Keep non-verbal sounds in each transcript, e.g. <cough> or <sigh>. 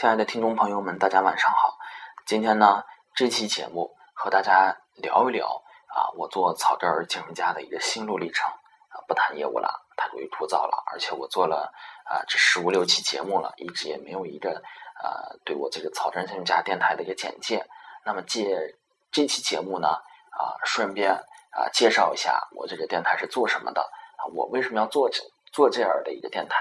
亲爱的听众朋友们，大家晚上好。今天呢，这期节目和大家聊一聊啊，我做草根儿金融家的一个心路历程啊。不谈业务了，太过于枯燥了，而且我做了啊这十五六期节目了，一直也没有一个呃对我这个草根金融家电台的一个简介。那么借这期节目呢啊，顺便啊介绍一下我这个电台是做什么的啊，我为什么要做这做这样的一个电台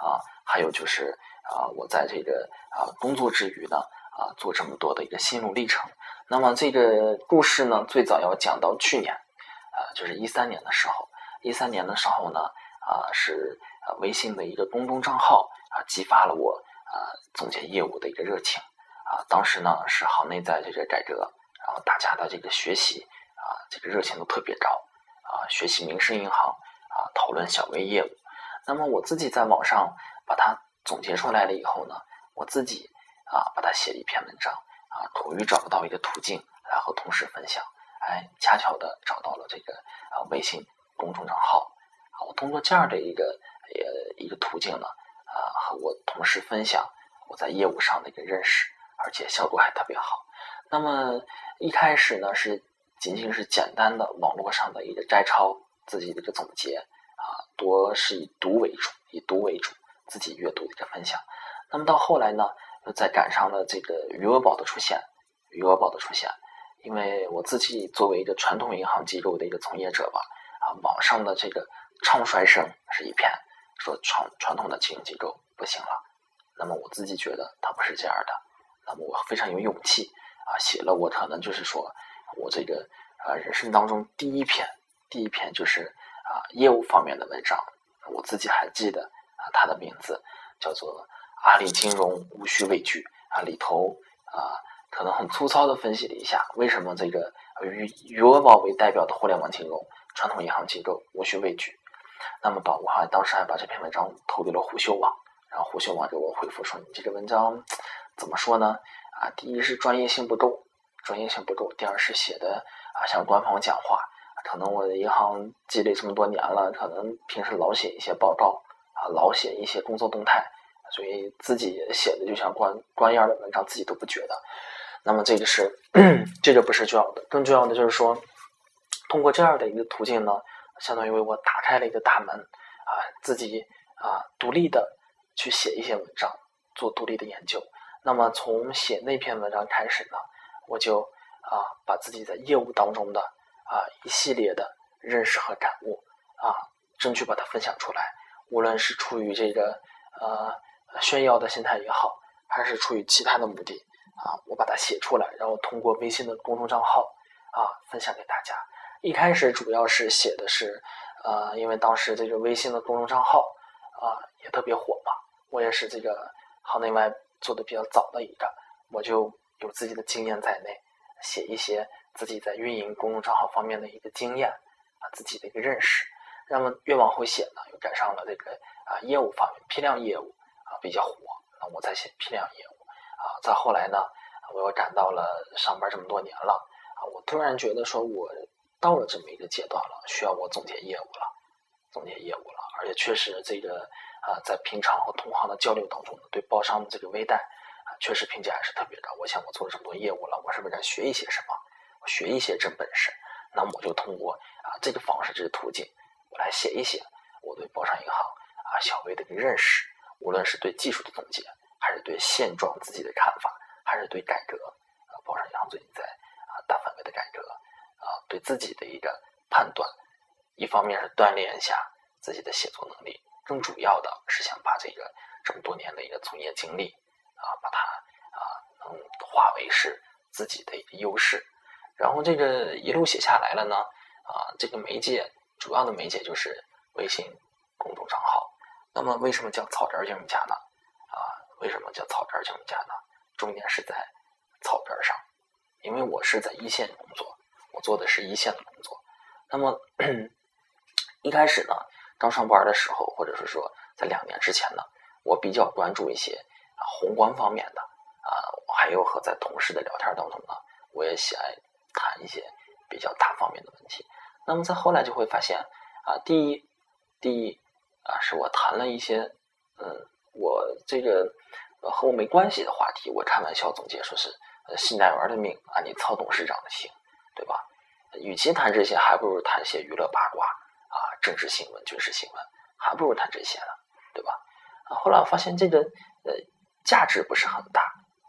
啊？还有就是啊，我在这个啊工作之余呢啊，做这么多的一个心路历程。那么这个故事呢，最早要讲到去年啊，就是一三年的时候。一三年的时候呢啊，是微信的一个公众账号啊，激发了我啊总结业务的一个热情啊。当时呢是行内在这个改革，然后大家的这个学习啊，这个热情都特别高啊，学习民生银行啊，讨论小微业务。那么我自己在网上。把它总结出来了以后呢，我自己啊把它写了一篇文章啊，苦于找不到一个途径来和同事分享，哎，恰巧的找到了这个啊微信公众账号啊，我通过这样的一个呃一个途径呢啊和我同事分享我在业务上的一个认识，而且效果还特别好。那么一开始呢是仅仅是简单的网络上的一个摘抄自己的一个总结啊，多是以读为主，以读为主。自己阅读的一个分享，那么到后来呢，又再赶上了这个余额宝的出现，余额宝的出现，因为我自己作为一个传统银行机构的一个从业者吧，啊，网上的这个唱衰声是一片，说传传统的金融机构不行了，那么我自己觉得它不是这样的，那么我非常有勇气啊，写了我可能就是说我这个啊人生当中第一篇第一篇就是啊业务方面的文章，我自己还记得。它的名字叫做“阿里金融无需畏惧”啊，里头啊可能很粗糙的分析了一下为什么这个以余额宝为代表的互联网金融传统银行机构无需畏惧。那么把我还当时还把这篇文章投给了虎嗅网，然后虎嗅网给我回复说：“你这个文章怎么说呢？啊，第一是专业性不够，专业性不够；第二是写的啊像官方讲话，可能我的银行积累这么多年了，可能平时老写一些报告。”啊，老写一些工作动态，所以自己写的就像官官样的文章，自己都不觉得。那么这个是 <clears throat> 这个不是重要的，更重要的就是说，通过这样的一个途径呢，相当于为我打开了一个大门啊，自己啊独立的去写一些文章，做独立的研究。那么从写那篇文章开始呢，我就啊把自己在业务当中的啊一系列的认识和感悟啊，争取把它分享出来。无论是出于这个呃炫耀的心态也好，还是出于其他的目的啊，我把它写出来，然后通过微信的公众账号啊分享给大家。一开始主要是写的是呃，因为当时这个微信的公众账号啊也特别火嘛，我也是这个行内外做的比较早的一个，我就有自己的经验在内，写一些自己在运营公众账号方面的一个经验啊，自己的一个认识。那么越往后写呢，又赶上了这个啊业务方面批量业务啊比较火，那我再写批量业务啊。再后来呢，我又赶到了上班这么多年了啊，我突然觉得说我到了这么一个阶段了，需要我总结业务了，总结业务了。而且确实这个啊，在平常和同行的交流当中，对包商的这个微贷啊，确实评价还是特别高。我想我做了这么多业务了，我是不是该学一些什么？学一些真本事？那我就通过啊这个方式，这个途径。来写一写我对包商银行啊小微的一个认识，无论是对技术的总结，还是对现状自己的看法，还是对改革啊包商银行最近在啊大范围的改革啊对自己的一个判断，一方面是锻炼一下自己的写作能力，更主要的是想把这个这么多年的一个从业经历啊把它啊能化为是自己的一个优势，然后这个一路写下来了呢啊这个媒介。主要的媒介就是微信公众账号。那么，为什么叫草根金融家呢？啊，为什么叫草根金融家呢？重点是在草根上，因为我是在一线工作，我做的是一线的工作。那么 <clears throat> 一开始呢，刚上班的时候，或者是说在两年之前呢，我比较关注一些宏观方面的啊，还有和在同事的聊天当中呢，我也喜爱谈一些比较大方面的问题。那么在后来就会发现，啊，第一，第一，啊，是我谈了一些，嗯，我这个和我没关系的话题，我开玩笑总结说是信贷员的命啊，你操董事长的心，对吧？与其谈这些，还不如谈些娱乐八卦啊，政治新闻、军事新闻，还不如谈这些呢，对吧？啊，后来我发现这个呃价值不是很大，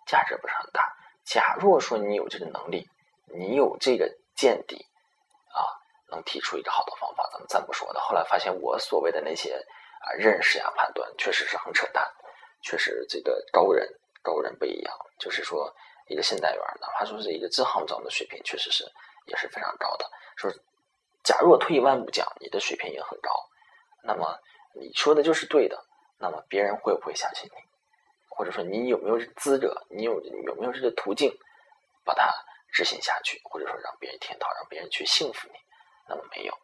价值不是很大。假若说你有这个能力，你有这个见地啊，能提出一个好的方法，咱们暂不说的。后来发现我所谓的那些啊认识呀、判断，确实是很扯淡，确实这个高人高人不一样。就是说，一个信贷员，哪怕说是一个支行长的水平，确实是。也是非常高的。说，假如我退一万步讲，你的水平也很高，那么你说的就是对的。那么别人会不会相信你？或者说你有没有资格？你有有没有这个途径把它执行下去？或者说让别人听到，让别人去信服你？那么没有。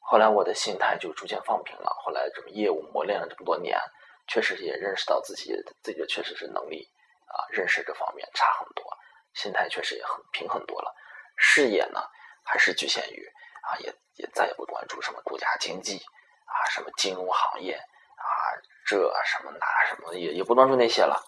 后来我的心态就逐渐放平了。后来这么业务磨练了这么多年，确实也认识到自己这个确实是能力啊，认识这方面差很多，心态确实也很平很多了。事业呢，还是局限于啊，也也再也不关注什么国家经济啊，什么金融行业啊，这什么那什么也也不关注那些了，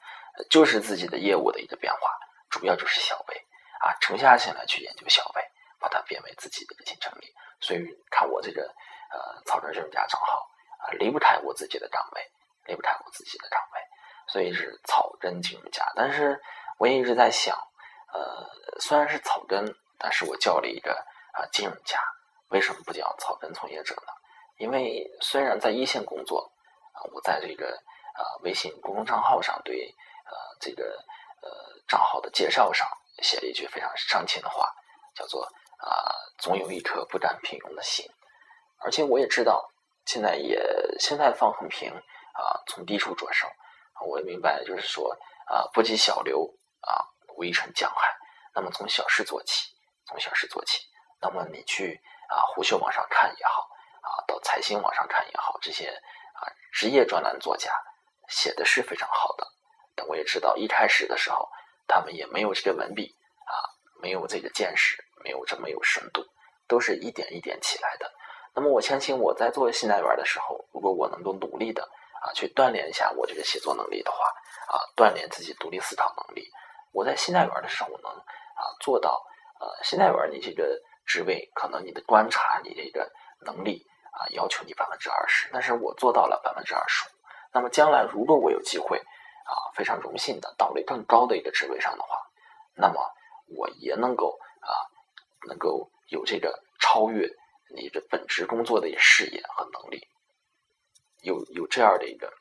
就是自己的业务的一个变化，主要就是小微啊，沉下心来去研究小微，把它变为自己的一个竞争力。所以看我这个呃草根金融家账号啊，离不开我自己的岗位，离不开我自己的岗位，所以是草根金融家。但是我也一直在想，呃，虽然是草根。但是我叫了一个啊金融家，为什么不叫草根从业者呢？因为虽然在一线工作啊，我在这个啊微信公众账号上对呃这个呃账号的介绍上写了一句非常伤情的话，叫做啊总有一颗不甘平庸的心。而且我也知道，现在也现在放很平啊，从低处着手。我也明白，就是说啊不积小流啊，无成江海。那么从小事做起。从小事做起，那么你去啊，虎嗅网上看也好，啊，到财新网上看也好，这些啊职业专栏作家写的是非常好的。但我也知道，一开始的时候，他们也没有这个文笔啊，没有这个见识，没有这么有深度，都是一点一点起来的。那么我相信，我在做信贷员的时候，如果我能够努力的啊，去锻炼一下我这个写作能力的话，啊，锻炼自己独立思考能力，我在信贷员的时候能啊做到。呃，信贷员你这个职位，可能你的观察，你这个能力啊，要求你百分之二十，但是我做到了百分之二十五。那么将来如果我有机会啊，非常荣幸的到了更高的一个职位上的话，那么我也能够，能够有这个超越你的本职工作的视野和能力，有有这样的一个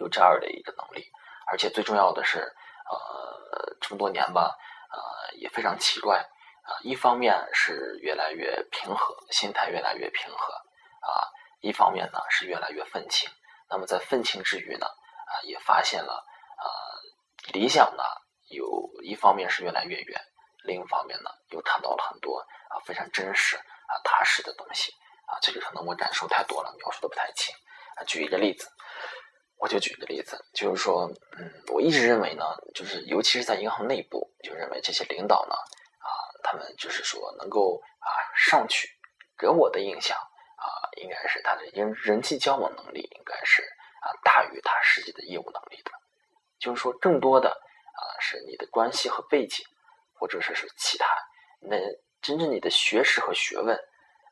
有这样的一个能力，而且最重要的是，呃，这么多年吧。呃，也非常奇怪啊！一方面是越来越平和，心态越来越平和啊；一方面呢是越来越愤青。那么在愤青之余呢，啊，也发现了啊，理想呢有一方面是越来越远，另一方面呢又谈到了很多啊非常真实啊踏实的东西啊。这个可能我感受太多了，描述的不太清啊。举一个例子。我就举个例子，就是说，嗯，我一直认为呢，就是尤其是在银行内部，就认为这些领导呢，啊，他们就是说能够啊上去，给我的印象啊，应该是他的人人际交往能力应该是啊大于他实际的业务能力的，就是说，更多的啊是你的关系和背景，或者说是其他，那真正你的学识和学问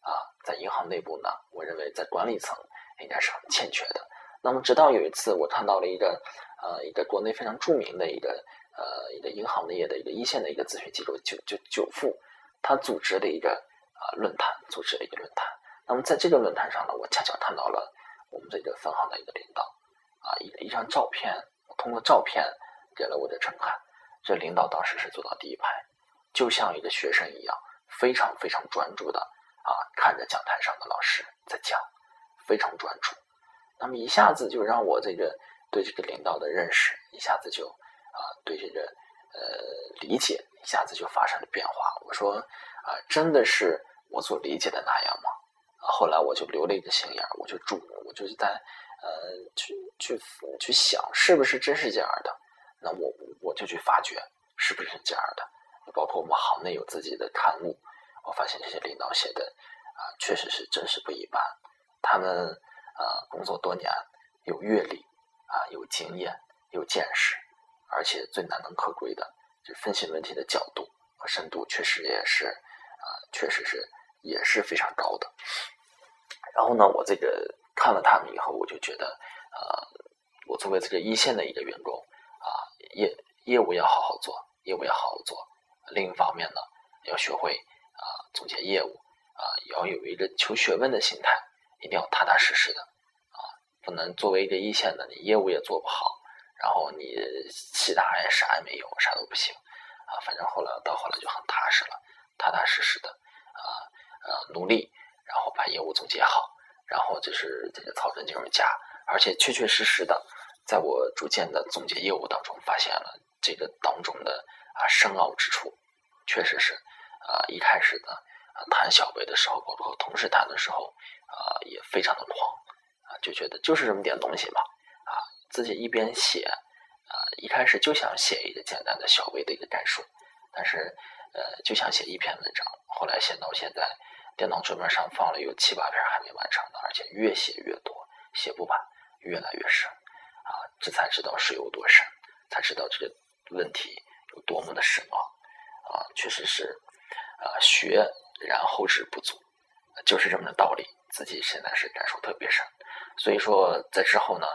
啊，在银行内部呢，我认为在管理层应该是很欠缺的。那么，直到有一次，我看到了一个，呃，一个国内非常著名的一个，呃，一个银行业的一个一线的一个咨询机构，九九九富，他组织的一个啊论坛，组织了一个论坛。那么，在这个论坛上呢，我恰巧看到了我们这个分行的一个领导，啊，一一张照片，通过照片给了我的震撼。这领导当时是坐到第一排，就像一个学生一样，非常非常专注的啊，看着讲台上的老师在讲，非常专注。那么一下子就让我这个对这个领导的认识一下子就啊对这个呃理解一下子就发生了变化。我说啊真的是我所理解的那样吗？后来我就留了一个心眼，我就注我就在呃去去去想是不是真是这样的。那我我就去发掘是不是这样的。包括我们行内有自己的刊物，我发现这些领导写的啊确实是真实不一般。他们。啊，工作多年，有阅历，啊，有经验，有见识，而且最难能可贵的，就分析问题的角度和深度，确实也是啊，确实是也是非常高的。然后呢，我这个看了他们以后，我就觉得，呃，我作为这个一线的一个员工啊，业业务要好好做，业务要好好做。另一方面呢，要学会啊总结业务啊，要有一个求学问的心态，一定要踏踏实实的啊，不能作为一个一线的，你业务也做不好，然后你其他也啥也没有，啥都不行啊。反正后来到后来就很踏实了，踏踏实实的啊呃努力，然后把业务总结好，然后就是这个草根金融家，而且确确实实的，在我逐渐的总结业务当中，发现了这个当中的啊深奥之处。确实是，啊，一开始呢，谈小微的时候，包括同事谈的时候，啊，也非常的狂，啊，就觉得就是这么点东西嘛，啊，自己一边写，啊，一开始就想写一个简单的小微的一个概述，但是，呃，就想写一篇文章，后来写到现在，电脑桌面上放了有七八篇还没完成的，而且越写越多，写不完，越来越深，啊，这才知道水有多深，才知道这个问题有多么的深奥。啊，确实是，啊，学然后知不足，就是这么的道理。自己现在是感受特别深，所以说在之后呢，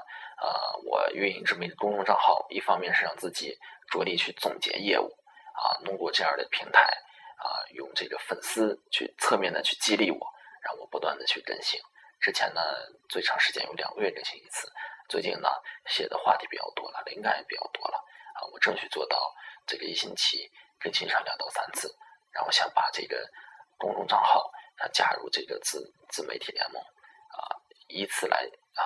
呃，我运营这么一个公众账号，一方面是让自己着力去总结业务，啊，通过这样的平台，啊，用这个粉丝去侧面的去激励我，让我不断的去更新。之前呢，最长时间有两个月更新一次，最近呢，写的话题比较多了，灵感也比较多了，啊，我争取做到这个一星期。更新上两到三次，然后想把这个公众账号想加入这个自自媒体联盟啊，以此来啊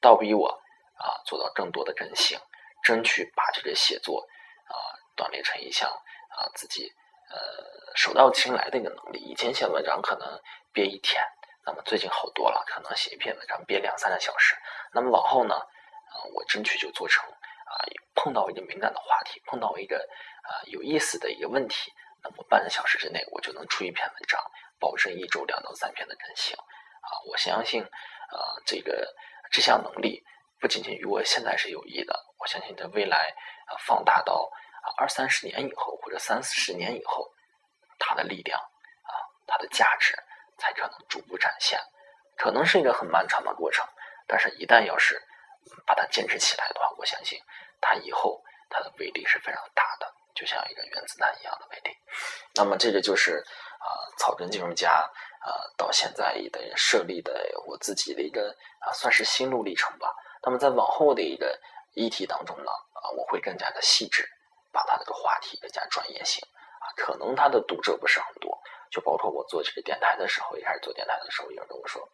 倒逼我啊做到更多的更新，争取把这个写作啊锻炼成一项啊自己呃手到擒来的一个能力。以前写文章可能憋一天，那么最近好多了，可能写一篇文章憋两三个小时。那么往后呢，啊我争取就做成啊碰到一个敏感的话题，碰到一个。啊，有意思的一个问题，那么半个小时之内我就能出一篇文章，保证一周两到三篇的更新。啊，我相信，啊，这个这项能力不仅仅与我现在是有益的，我相信在未来啊，放大到啊二三十年以后或者三四十年以后，它的力量啊，它的价值才可能逐步展现。可能是一个很漫长的过程，但是一旦要是把它坚持起来的话，我相信它以后它的威力是非常大的。就像一个原子弹一样的威力，那么这个就是啊草根金融家啊到现在的设立的我自己的一个啊算是心路历程吧。那么在往后的一个议题当中呢啊我会更加的细致，把它这个话题更加专业性啊，可能它的读者不是很多，就包括我做这个电台的时候，一开始做电台的时候，有人跟我说，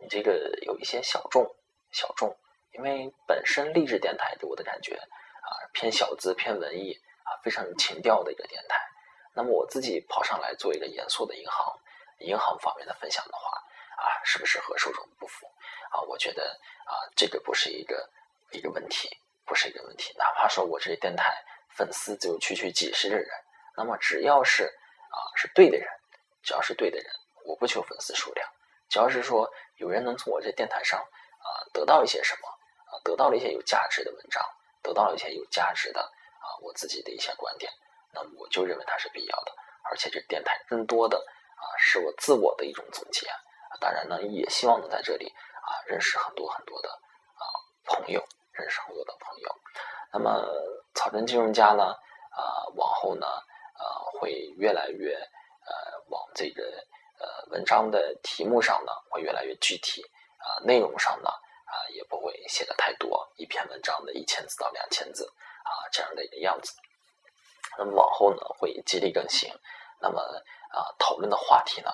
你这个有一些小众小众，因为本身励志电台给我的感觉。啊，偏小资、偏文艺啊，非常有情调的一个电台。那么我自己跑上来做一个严肃的银行、银行方面的分享的话，啊，是不是和受众不符？啊，我觉得啊，这个不是一个一个问题，不是一个问题。哪怕说我这电台粉丝只有区区几十个人，那么只要是啊是对的人，只要是对的人，我不求粉丝数量，只要是说有人能从我这电台上啊得到一些什么，啊，得到了一些有价值的文章。得到了一些有价值的啊，我自己的一些观点，那么我就认为它是必要的，而且这电台更多的啊是我自我的一种总结，当然呢也希望能在这里啊认识很多很多的啊朋友，认识很多的朋友。那么草根金融家呢啊往后呢啊会越来越呃往这个呃文章的题目上呢会越来越具体啊内容上呢。啊，也不会写的太多，一篇文章的一千字到两千字啊，这样的一个样子。那么往后呢，会激励更新。那么啊，讨论的话题呢，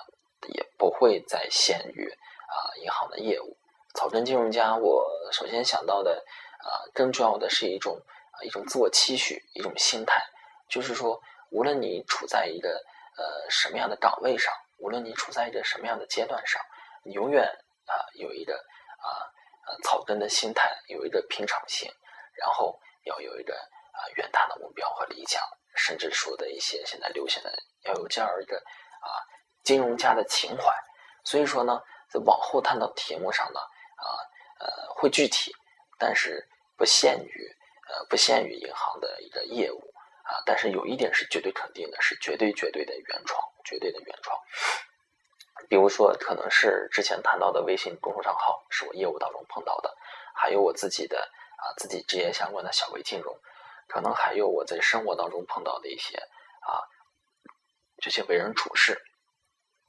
也不会再限于啊银行的业务。草根金融家，我首先想到的啊，更重要的是一种啊一种自我期许，一种心态，就是说，无论你处在一个呃什么样的岗位上，无论你处在一个什么样的阶段上，你永远啊有一个啊。呃，草根的心态有一个平常心，然后要有一个啊远大的目标和理想，甚至说的一些现在流行的要有这样一个啊金融家的情怀。所以说呢，在往后谈到题目上呢，啊呃会具体，但是不限于呃不限于银行的一个业务啊，但是有一点是绝对肯定的，是绝对绝对的原创，绝对的原创。比如说，可能是之前谈到的微信公众账号，是我业务当中碰到的，还有我自己的啊自己职业相关的小微金融，可能还有我在生活当中碰到的一些啊这些为人处事，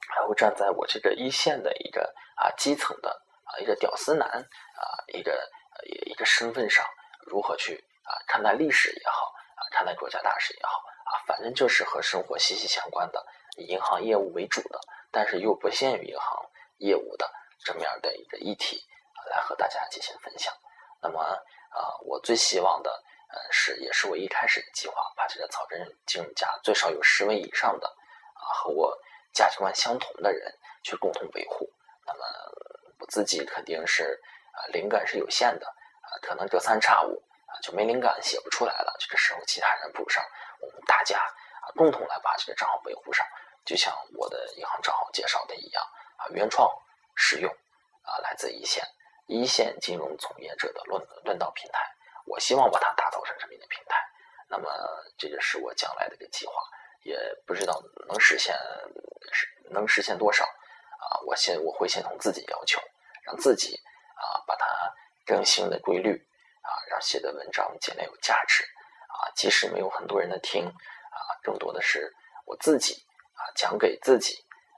还会站在我这个一线的一个啊基层的啊一个屌丝男啊一个一个身份上，如何去啊看待历史也好啊看待国家大事也好啊，反正就是和生活息息相关的，以银行业务为主的。但是又不限于银行业务的这么样的一个议题来和大家进行分享。那么啊，我最希望的呃是，也是我一开始的计划，把这个草根金融家最少有十位以上的啊和我价值观相同的人去共同维护。那么我自己肯定是啊灵感是有限的啊，可能隔三差五啊就没灵感写不出来了。这个时候其他人补上，我们大家啊共同来把这个账号维护上。就像我的银行账号介绍的一样啊，原创、实用啊，来自一线一线金融从业者的论论道平台。我希望把它打造成这么一个平台。那么，这个是我将来的一个计划，也不知道能实现是能实现多少啊。我先我会先从自己要求，让自己啊把它更新的规律写的文章尽量有价值啊。即使没有很多人的听啊，更多的是我自己。啊，讲给自己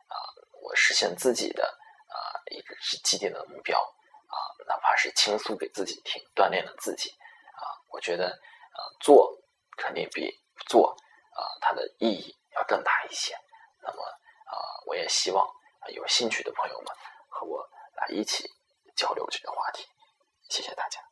啊，我实现自己的啊一个是既定的目标啊，哪怕是倾诉给自己听，锻炼了自己啊，我觉得啊做肯定比不做啊它的意义要更大一些。那么啊，我也希望有兴趣的朋友们和我来一起交流这个话题。谢谢大家。